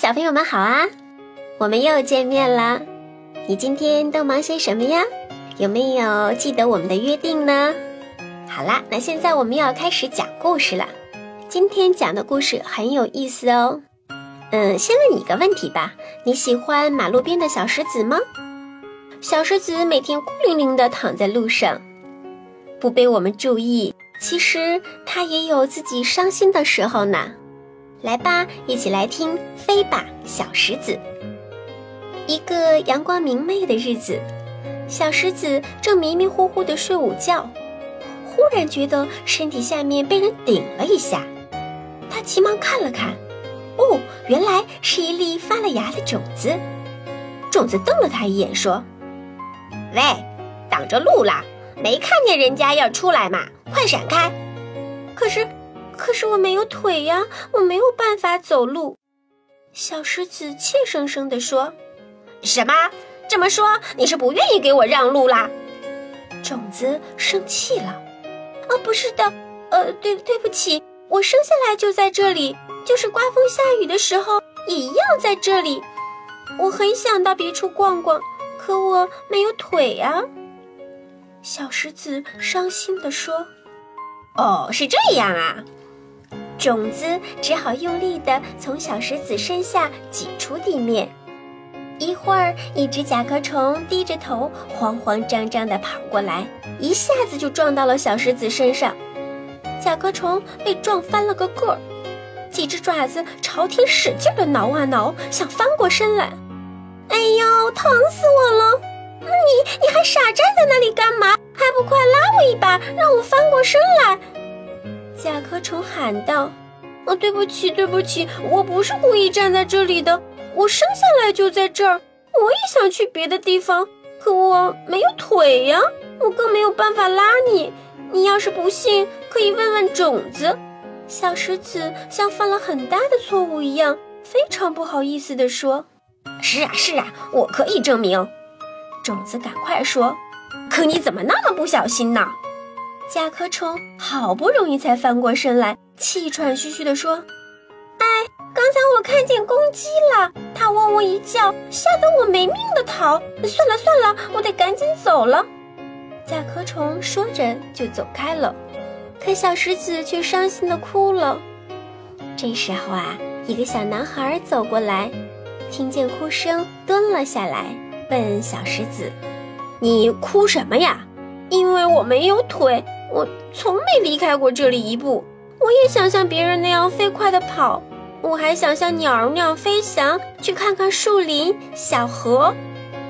小朋友们好啊！我们又见面了。你今天都忙些什么呀？有没有记得我们的约定呢？好啦，那现在我们要开始讲故事了。今天讲的故事很有意思哦。嗯，先问你一个问题吧：你喜欢马路边的小石子吗？小石子每天孤零零地躺在路上，不被我们注意。其实它也有自己伤心的时候呢。来吧，一起来听《飞吧，小石子》。一个阳光明媚的日子，小石子正迷迷糊糊地睡午觉，忽然觉得身体下面被人顶了一下。他急忙看了看，哦，原来是一粒发了芽的种子。种子瞪了他一眼，说：“喂，挡着路啦！没看见人家要出来吗？快闪开！”可是。可是我没有腿呀，我没有办法走路。小石子怯生生地说：“什么？这么说你是不愿意给我让路啦？”种子生气了：“啊，不是的，呃，对，对不起，我生下来就在这里，就是刮风下雨的时候也一样在这里。我很想到别处逛逛，可我没有腿呀。”小石子伤心地说：“哦，是这样啊。”种子只好用力地从小石子身下挤出地面。一会儿，一只甲壳虫低着头，慌慌张张地跑过来，一下子就撞到了小石子身上。甲壳虫被撞翻了个个儿，几只爪子朝天使劲地挠啊挠，想翻过身来。哎呦，疼死我了！你你还傻站在那里干嘛？还不快拉我一把，让我翻过身来！甲壳虫喊道：“哦，对不起，对不起，我不是故意站在这里的。我生下来就在这儿。我也想去别的地方，可我没有腿呀，我更没有办法拉你。你要是不信，可以问问种子。”小石子像犯了很大的错误一样，非常不好意思地说：“是啊，是啊，我可以证明。”种子赶快说：“可你怎么那么不小心呢？”甲壳虫好不容易才翻过身来，气喘吁吁地说：“哎，刚才我看见公鸡了，它汪汪一叫，吓得我没命的逃。算了算了，我得赶紧走了。”甲壳虫说着就走开了，可小石子却伤心地哭了。这时候啊，一个小男孩走过来，听见哭声，蹲了下来，问小石子：“你哭什么呀？”“因为我没有腿。”我从没离开过这里一步。我也想像别人那样飞快地跑，我还想像鸟儿那样飞翔，去看看树林、小河。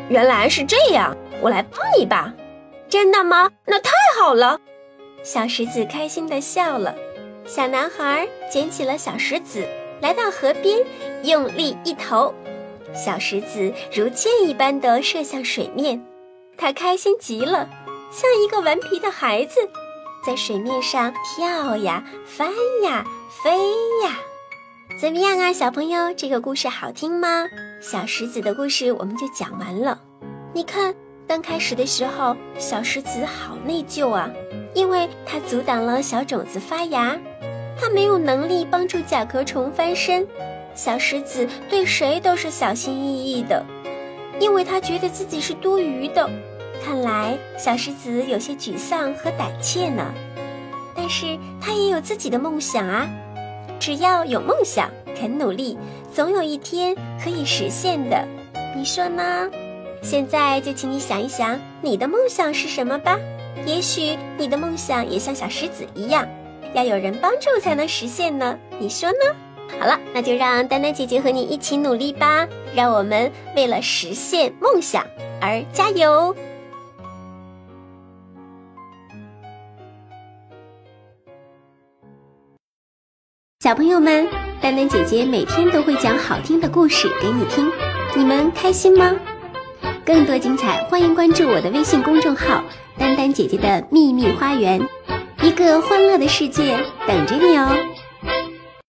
原来是这样，我来帮你吧。真的吗？那太好了。小石子开心地笑了。小男孩捡起了小石子，来到河边，用力一投，小石子如箭一般地射向水面。他开心极了，像一个顽皮的孩子。在水面上跳呀，翻呀，飞呀，怎么样啊，小朋友？这个故事好听吗？小石子的故事我们就讲完了。你看，刚开始的时候，小石子好内疚啊，因为它阻挡了小种子发芽，它没有能力帮助甲壳虫翻身。小石子对谁都是小心翼翼的，因为他觉得自己是多余的。看来小石子有些沮丧和胆怯呢，但是他也有自己的梦想啊！只要有梦想，肯努力，总有一天可以实现的。你说呢？现在就请你想一想，你的梦想是什么吧？也许你的梦想也像小石子一样，要有人帮助才能实现呢。你说呢？好了，那就让丹丹姐姐和你一起努力吧！让我们为了实现梦想而加油！小朋友们，丹丹姐姐每天都会讲好听的故事给你听，你们开心吗？更多精彩，欢迎关注我的微信公众号“丹丹姐姐的秘密花园”，一个欢乐的世界等着你哦。